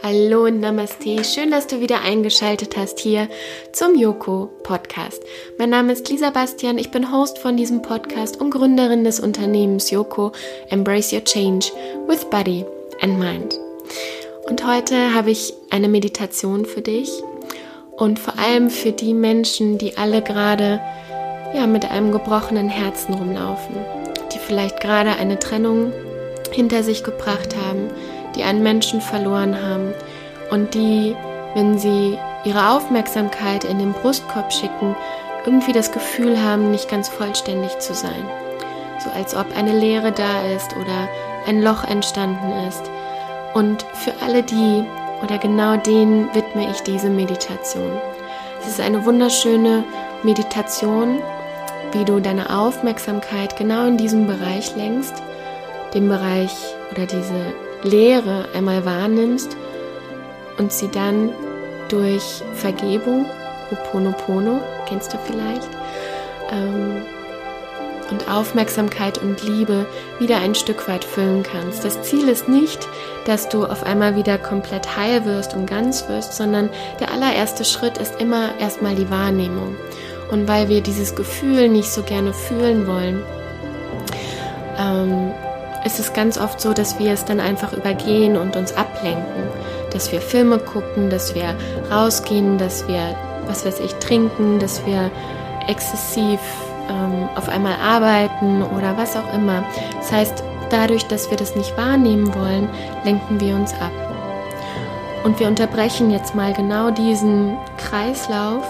Hallo und Namaste. Schön, dass du wieder eingeschaltet hast hier zum Yoko Podcast. Mein Name ist Lisa Bastian. Ich bin Host von diesem Podcast und Gründerin des Unternehmens Yoko Embrace Your Change with Body and Mind. Und heute habe ich eine Meditation für dich und vor allem für die Menschen, die alle gerade ja, mit einem gebrochenen Herzen rumlaufen, die vielleicht gerade eine Trennung hinter sich gebracht haben, die einen Menschen verloren haben und die, wenn sie ihre Aufmerksamkeit in den Brustkorb schicken, irgendwie das Gefühl haben, nicht ganz vollständig zu sein. So als ob eine Leere da ist oder ein Loch entstanden ist. Und für alle die oder genau denen widme ich diese Meditation. Es ist eine wunderschöne Meditation, wie du deine Aufmerksamkeit genau in diesem Bereich lenkst, den Bereich oder diese Leere einmal wahrnimmst und sie dann durch Vergebung, Ho'oponopono, kennst du vielleicht, ähm, und Aufmerksamkeit und Liebe wieder ein Stück weit füllen kannst. Das Ziel ist nicht, dass du auf einmal wieder komplett heil wirst und ganz wirst, sondern der allererste Schritt ist immer erstmal die Wahrnehmung. Und weil wir dieses Gefühl nicht so gerne fühlen wollen, ähm, ist es ganz oft so, dass wir es dann einfach übergehen und uns ablenken. Dass wir Filme gucken, dass wir rausgehen, dass wir, was weiß ich, trinken, dass wir exzessiv ähm, auf einmal arbeiten oder was auch immer. Das heißt, dadurch, dass wir das nicht wahrnehmen wollen, lenken wir uns ab. Und wir unterbrechen jetzt mal genau diesen Kreislauf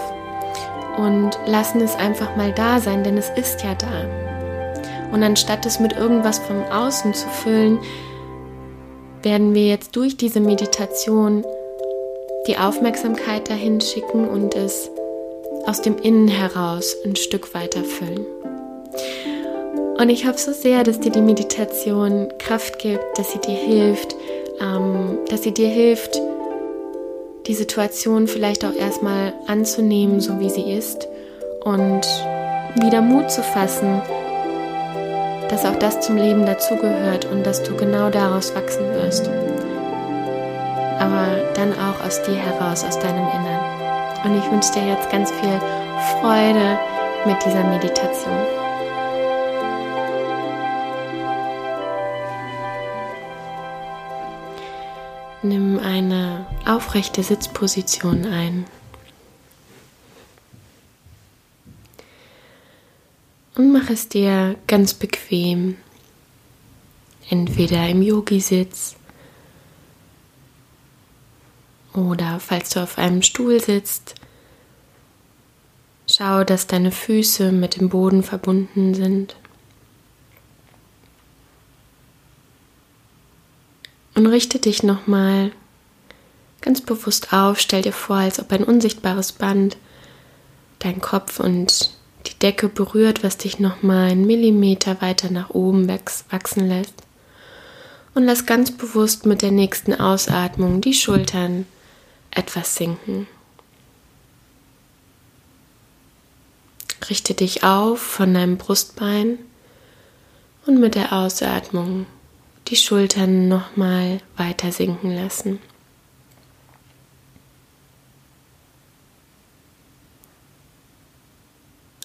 und lassen es einfach mal da sein, denn es ist ja da. Und anstatt es mit irgendwas vom Außen zu füllen, werden wir jetzt durch diese Meditation die Aufmerksamkeit dahin schicken und es aus dem Innen heraus ein Stück weiter füllen. Und ich hoffe so sehr, dass dir die Meditation Kraft gibt, dass sie dir hilft, ähm, dass sie dir hilft, die Situation vielleicht auch erstmal anzunehmen, so wie sie ist und wieder Mut zu fassen, dass auch das zum Leben dazugehört und dass du genau daraus wachsen wirst. Aber dann auch aus dir heraus, aus deinem Innern. Und ich wünsche dir jetzt ganz viel Freude mit dieser Meditation. Nimm eine aufrechte Sitzposition ein. und mach es dir ganz bequem. Entweder im Yogi-Sitz oder falls du auf einem Stuhl sitzt, schau, dass deine Füße mit dem Boden verbunden sind. Und richte dich nochmal ganz bewusst auf, stell dir vor, als ob ein unsichtbares Band dein Kopf und die Decke berührt, was dich nochmal einen Millimeter weiter nach oben wachsen lässt. Und lass ganz bewusst mit der nächsten Ausatmung die Schultern etwas sinken. Richte dich auf von deinem Brustbein und mit der Ausatmung die Schultern nochmal weiter sinken lassen.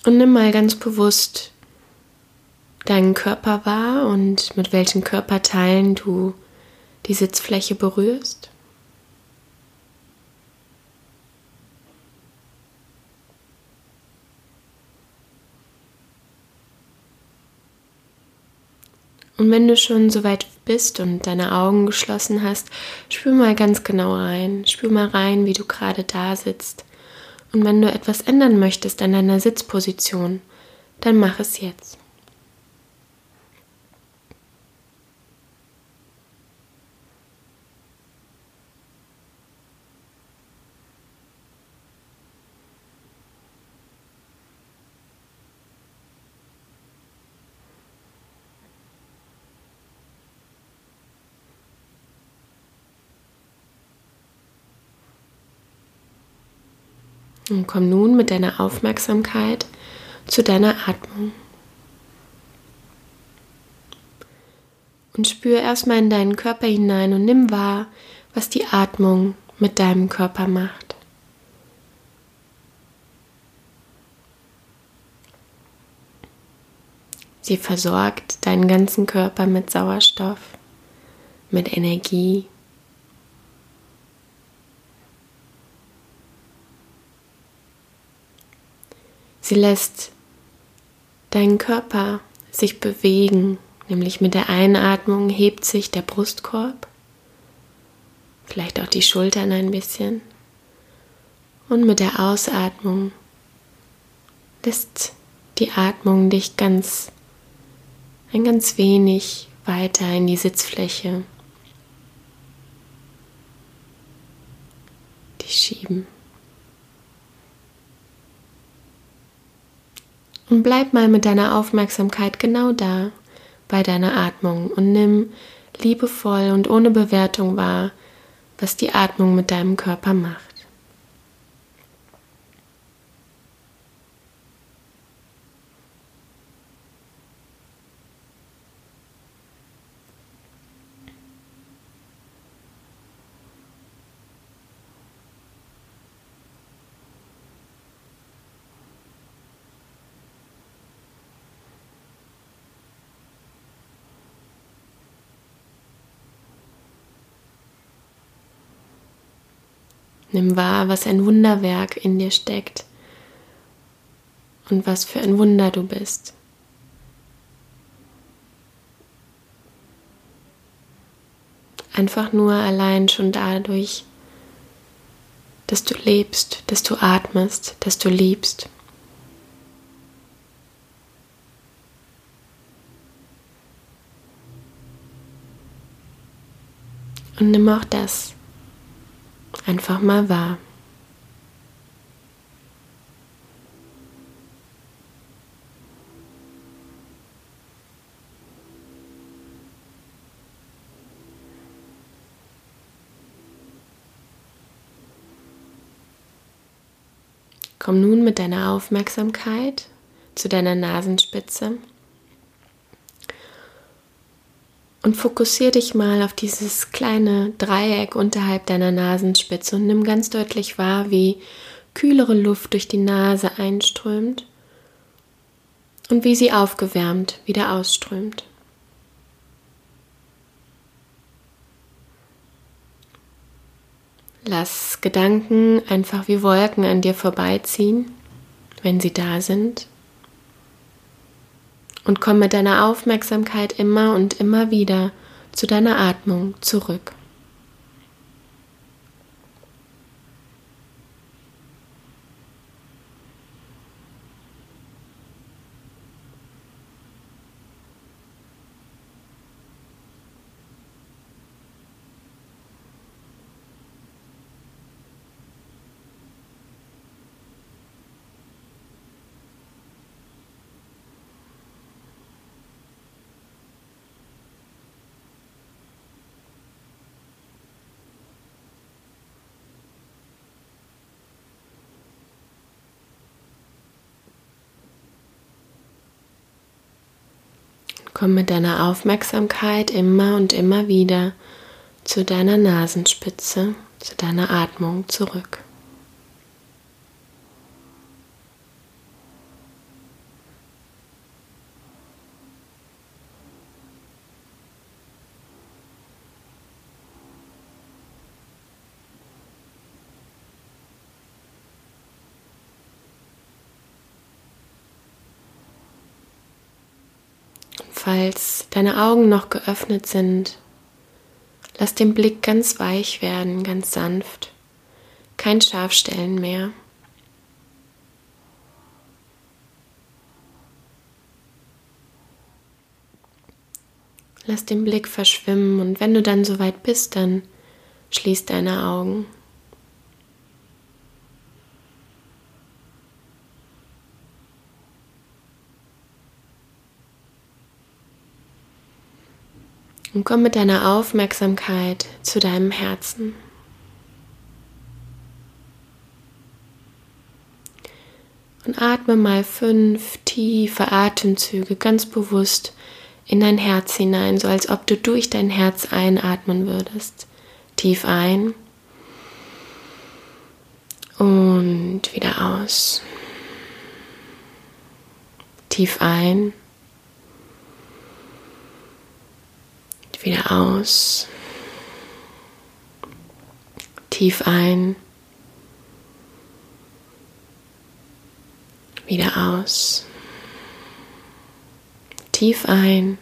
Und nimm mal ganz bewusst deinen Körper wahr und mit welchen Körperteilen du die Sitzfläche berührst. Und wenn du schon so weit bist und deine Augen geschlossen hast, spür mal ganz genau rein. Spür mal rein, wie du gerade da sitzt und wenn du etwas ändern möchtest an deiner Sitzposition, dann mach es jetzt. Und komm nun mit deiner Aufmerksamkeit zu deiner Atmung. Und spür erstmal in deinen Körper hinein und nimm wahr, was die Atmung mit deinem Körper macht. Sie versorgt deinen ganzen Körper mit Sauerstoff, mit Energie. Sie lässt deinen Körper sich bewegen, nämlich mit der Einatmung hebt sich der Brustkorb, vielleicht auch die Schultern ein bisschen und mit der Ausatmung lässt die Atmung dich ganz ein ganz wenig weiter in die Sitzfläche. Die schieben. Und bleib mal mit deiner Aufmerksamkeit genau da bei deiner Atmung und nimm liebevoll und ohne Bewertung wahr, was die Atmung mit deinem Körper macht. Nimm wahr, was ein Wunderwerk in dir steckt und was für ein Wunder du bist. Einfach nur allein schon dadurch, dass du lebst, dass du atmest, dass du liebst. Und nimm auch das einfach mal wahr. Komm nun mit deiner Aufmerksamkeit zu deiner Nasenspitze und fokussiere dich mal auf dieses kleine Dreieck unterhalb deiner Nasenspitze und nimm ganz deutlich wahr, wie kühlere Luft durch die Nase einströmt und wie sie aufgewärmt wieder ausströmt. Lass Gedanken einfach wie Wolken an dir vorbeiziehen, wenn sie da sind und komm mit deiner Aufmerksamkeit immer und immer wieder zu deiner Atmung zurück. Komm mit deiner Aufmerksamkeit immer und immer wieder zu deiner Nasenspitze, zu deiner Atmung zurück. Falls deine Augen noch geöffnet sind, lass den Blick ganz weich werden, ganz sanft, kein Scharfstellen mehr. Lass den Blick verschwimmen und wenn du dann soweit bist, dann schließ deine Augen. Und komm mit deiner Aufmerksamkeit zu deinem Herzen. Und atme mal fünf tiefe Atemzüge ganz bewusst in dein Herz hinein, so als ob du durch dein Herz einatmen würdest. Tief ein und wieder aus. Tief ein. Wieder aus. Tief ein. Wieder aus. Tief ein.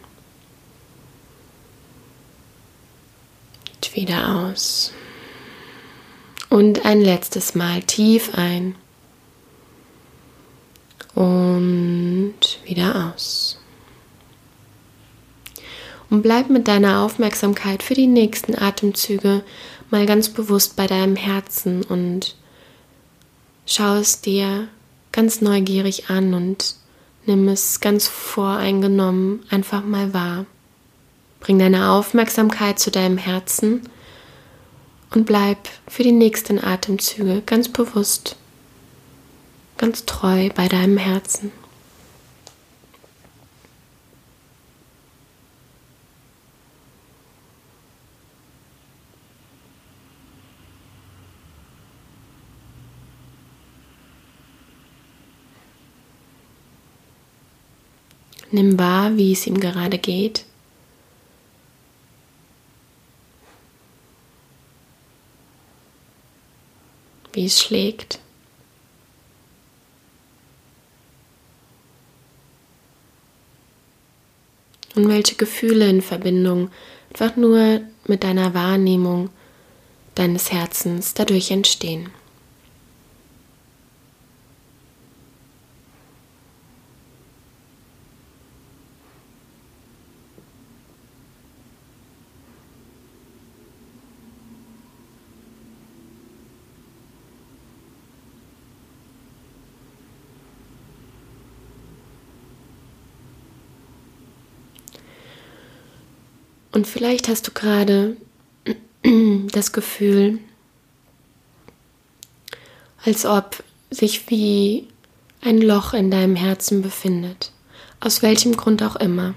Wieder aus. Und ein letztes Mal tief ein. Und wieder aus. Und bleib mit deiner Aufmerksamkeit für die nächsten Atemzüge mal ganz bewusst bei deinem Herzen und schau es dir ganz neugierig an und nimm es ganz voreingenommen einfach mal wahr. Bring deine Aufmerksamkeit zu deinem Herzen und bleib für die nächsten Atemzüge ganz bewusst, ganz treu bei deinem Herzen. Nimm wahr, wie es ihm gerade geht. Wie es schlägt. Und welche Gefühle in Verbindung einfach nur mit deiner Wahrnehmung deines Herzens dadurch entstehen. Und vielleicht hast du gerade das Gefühl, als ob sich wie ein Loch in deinem Herzen befindet, aus welchem Grund auch immer.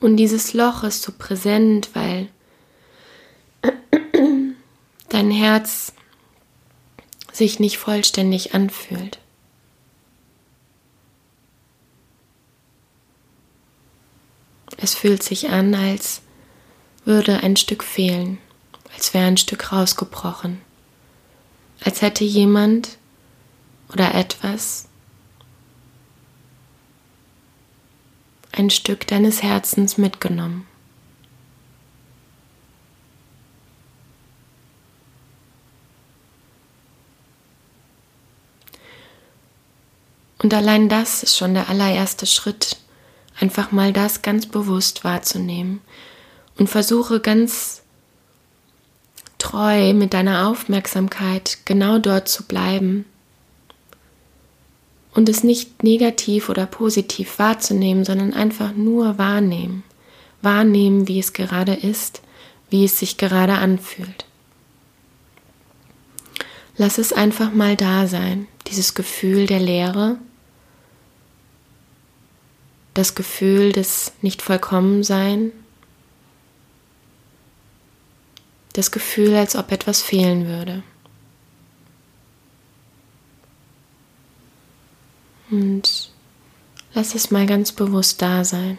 Und dieses Loch ist so präsent, weil dein Herz sich nicht vollständig anfühlt. Es fühlt sich an, als würde ein Stück fehlen, als wäre ein Stück rausgebrochen, als hätte jemand oder etwas ein Stück deines Herzens mitgenommen. Und allein das ist schon der allererste Schritt einfach mal das ganz bewusst wahrzunehmen und versuche ganz treu mit deiner Aufmerksamkeit genau dort zu bleiben und es nicht negativ oder positiv wahrzunehmen, sondern einfach nur wahrnehmen. Wahrnehmen, wie es gerade ist, wie es sich gerade anfühlt. Lass es einfach mal da sein, dieses Gefühl der Leere, das Gefühl des Nicht-Vollkommensein, das Gefühl, als ob etwas fehlen würde. Und lass es mal ganz bewusst da sein.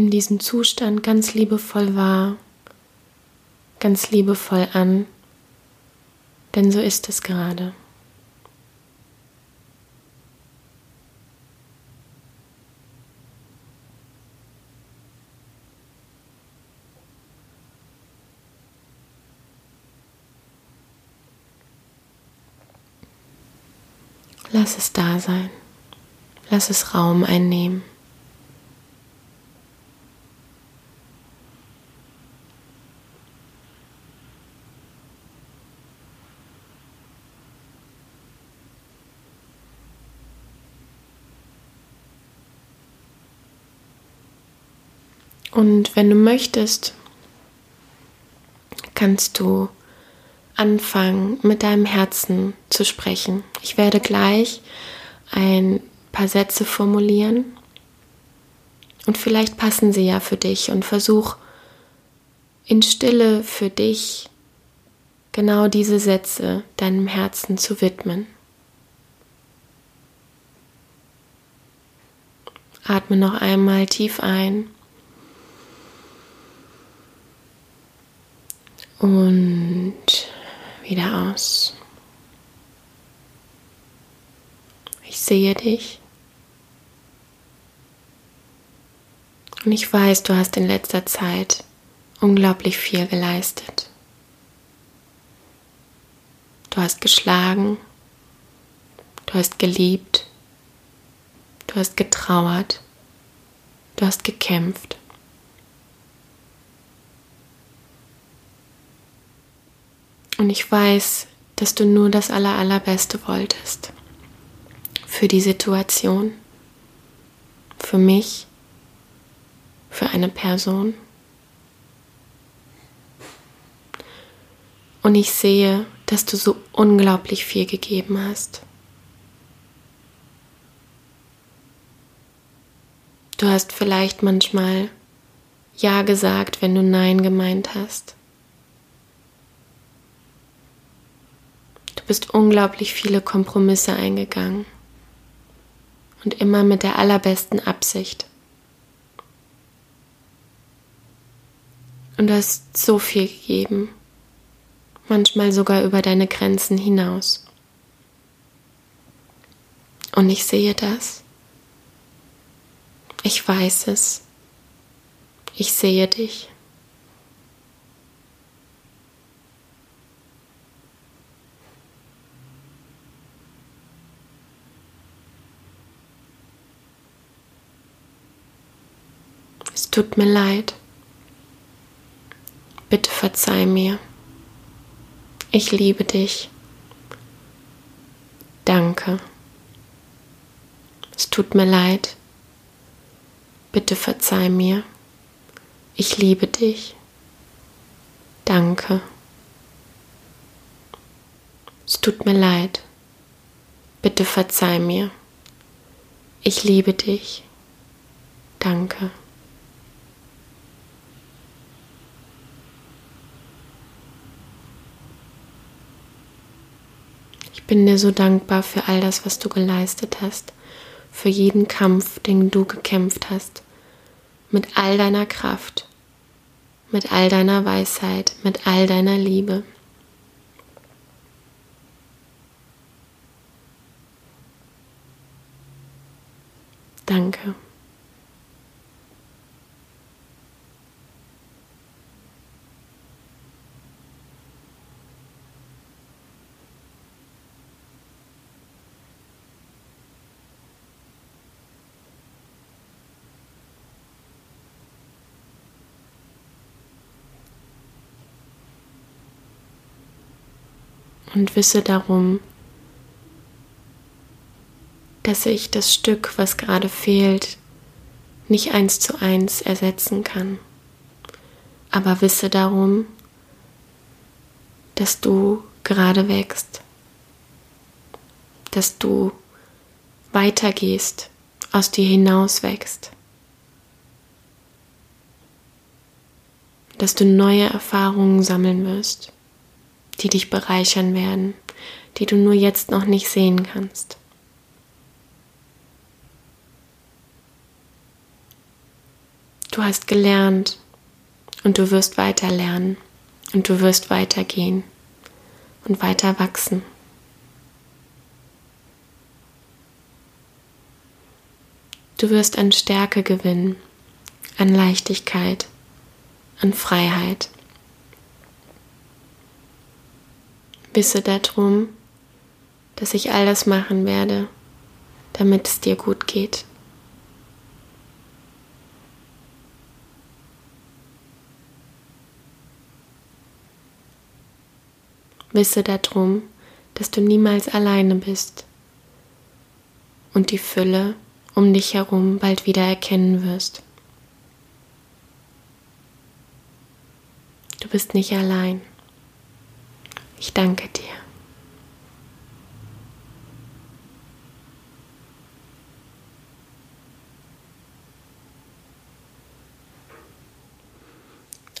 Nimm diesen Zustand ganz liebevoll wahr, ganz liebevoll an, denn so ist es gerade. Lass es da sein. Lass es Raum einnehmen. Und wenn du möchtest, kannst du anfangen, mit deinem Herzen zu sprechen. Ich werde gleich ein paar Sätze formulieren und vielleicht passen sie ja für dich und versuch in Stille für dich genau diese Sätze deinem Herzen zu widmen. Atme noch einmal tief ein und wieder aus. Ich sehe dich. Und ich weiß, du hast in letzter Zeit unglaublich viel geleistet. Du hast geschlagen, du hast geliebt, du hast getrauert, du hast gekämpft. Und ich weiß, dass du nur das Aller, Allerbeste wolltest. Für die Situation. Für mich. Für eine Person. Und ich sehe, dass du so unglaublich viel gegeben hast. Du hast vielleicht manchmal Ja gesagt, wenn du Nein gemeint hast. Bist unglaublich viele Kompromisse eingegangen und immer mit der allerbesten Absicht. Und du hast so viel gegeben, manchmal sogar über deine Grenzen hinaus. Und ich sehe das. Ich weiß es. Ich sehe dich. Es tut mir leid. Bitte verzeih mir. Ich liebe dich. Danke. Es tut mir leid. Bitte verzeih mir. Ich liebe dich. Danke. Es tut mir leid. Bitte verzeih mir. Ich liebe dich. Danke. Bin dir so dankbar für all das, was du geleistet hast, für jeden Kampf, den du gekämpft hast, mit all deiner Kraft, mit all deiner Weisheit, mit all deiner Liebe. Danke. Und wisse darum, dass ich das Stück, was gerade fehlt, nicht eins zu eins ersetzen kann. Aber wisse darum, dass du gerade wächst, dass du weitergehst, aus dir hinaus wächst, dass du neue Erfahrungen sammeln wirst die dich bereichern werden, die du nur jetzt noch nicht sehen kannst. Du hast gelernt und du wirst weiter lernen und du wirst weitergehen und weiter wachsen. Du wirst an Stärke gewinnen, an Leichtigkeit, an Freiheit. Wisse darum, dass ich all das machen werde, damit es dir gut geht. Wisse darum, dass du niemals alleine bist und die Fülle um dich herum bald wieder erkennen wirst. bist nicht allein. Ich danke dir.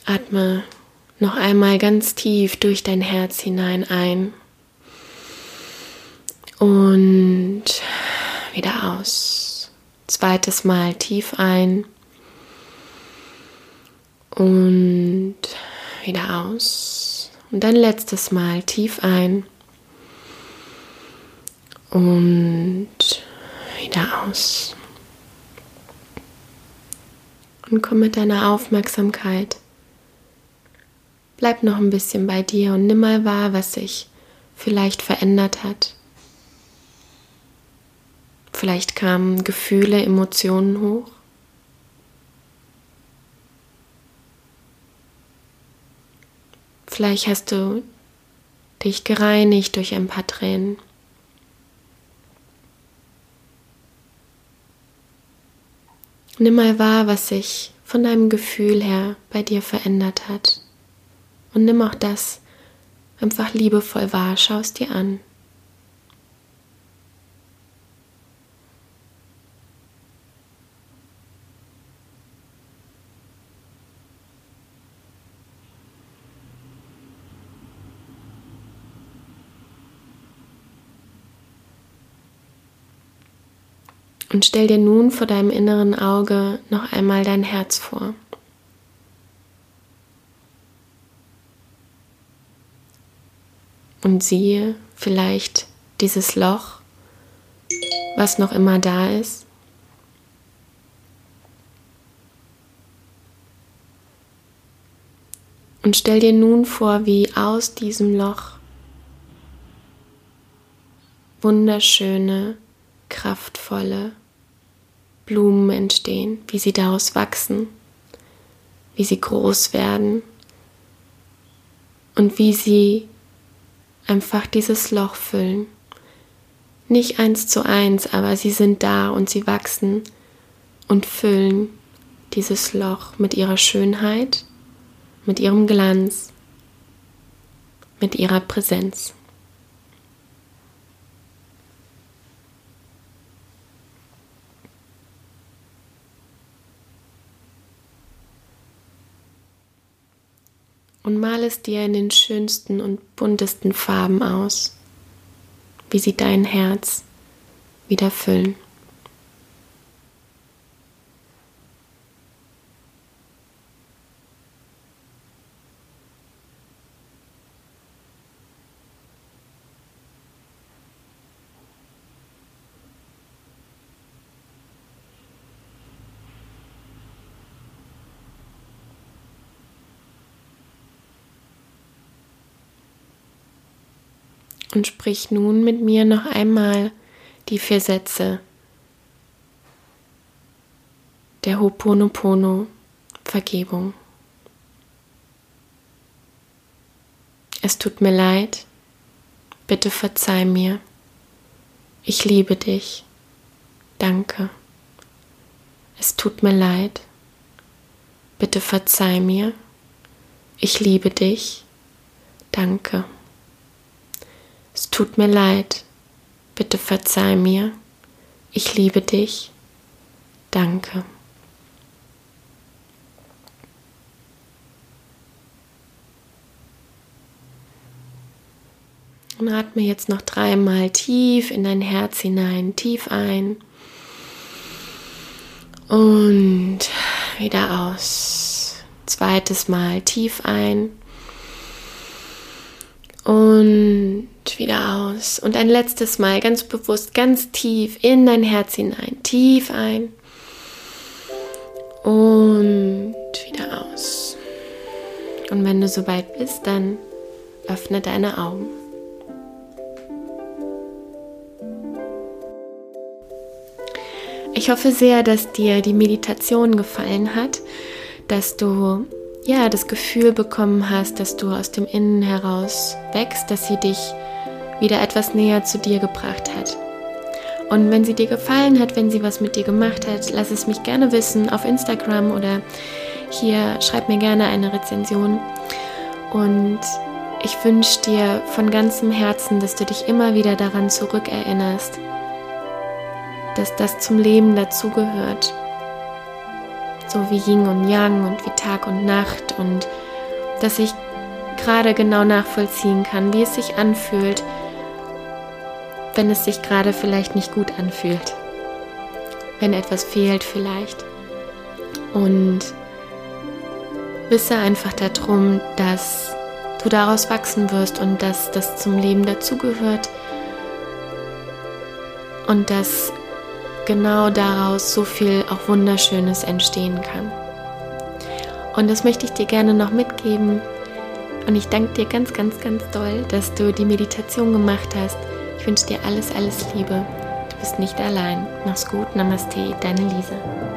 Atme noch einmal ganz tief durch dein Herz hinein ein und wieder aus. Zweites Mal tief ein und wieder aus. Und dann letztes Mal tief ein und wieder aus. Und komm mit deiner Aufmerksamkeit. Bleib noch ein bisschen bei dir und nimm mal wahr, was sich vielleicht verändert hat. Vielleicht kamen Gefühle, Emotionen hoch. Vielleicht hast du dich gereinigt durch ein paar Tränen. Nimm mal wahr, was sich von deinem Gefühl her bei dir verändert hat. Und nimm auch das einfach liebevoll wahr, schau es dir an. Und stell dir nun vor deinem inneren Auge noch einmal dein Herz vor. Und siehe vielleicht dieses Loch, was noch immer da ist. Und stell dir nun vor, wie aus diesem Loch wunderschöne, kraftvolle Blumen entstehen, wie sie daraus wachsen, wie sie groß werden und wie sie einfach dieses Loch füllen. Nicht eins zu eins, aber sie sind da und sie wachsen und füllen dieses Loch mit ihrer Schönheit, mit ihrem Glanz, mit ihrer Präsenz. Und mal es dir in den schönsten und buntesten Farben aus, wie sie dein Herz wieder füllen. Und sprich nun mit mir noch einmal die vier Sätze der Ho'oponopono Vergebung. Es tut mir leid, bitte verzeih mir. Ich liebe dich. Danke. Es tut mir leid. Bitte verzeih mir. Ich liebe dich. Danke. Es tut mir leid. Bitte verzeih mir. Ich liebe dich. Danke. Und atme jetzt noch dreimal tief in dein Herz hinein, tief ein und wieder aus. Zweites Mal tief ein und wieder aus. Und ein letztes Mal ganz bewusst, ganz tief in dein Herz hinein. Tief ein. Und wieder aus. Und wenn du soweit bist, dann öffne deine Augen. Ich hoffe sehr, dass dir die Meditation gefallen hat, dass du ja, das Gefühl bekommen hast, dass du aus dem Innen heraus wächst, dass sie dich wieder etwas näher zu dir gebracht hat. Und wenn sie dir gefallen hat, wenn sie was mit dir gemacht hat, lass es mich gerne wissen auf Instagram oder hier schreib mir gerne eine Rezension. Und ich wünsche dir von ganzem Herzen, dass du dich immer wieder daran zurückerinnerst, dass das zum Leben dazugehört. So wie Yin und Yang und wie Tag und Nacht und dass ich gerade genau nachvollziehen kann, wie es sich anfühlt, wenn es sich gerade vielleicht nicht gut anfühlt, wenn etwas fehlt vielleicht. Und wisse einfach darum, dass du daraus wachsen wirst und dass das zum Leben dazugehört und dass genau daraus so viel auch Wunderschönes entstehen kann. Und das möchte ich dir gerne noch mitgeben. Und ich danke dir ganz, ganz, ganz doll, dass du die Meditation gemacht hast. Ich wünsche dir alles, alles Liebe. Du bist nicht allein. Mach's gut. Namaste, deine Lisa.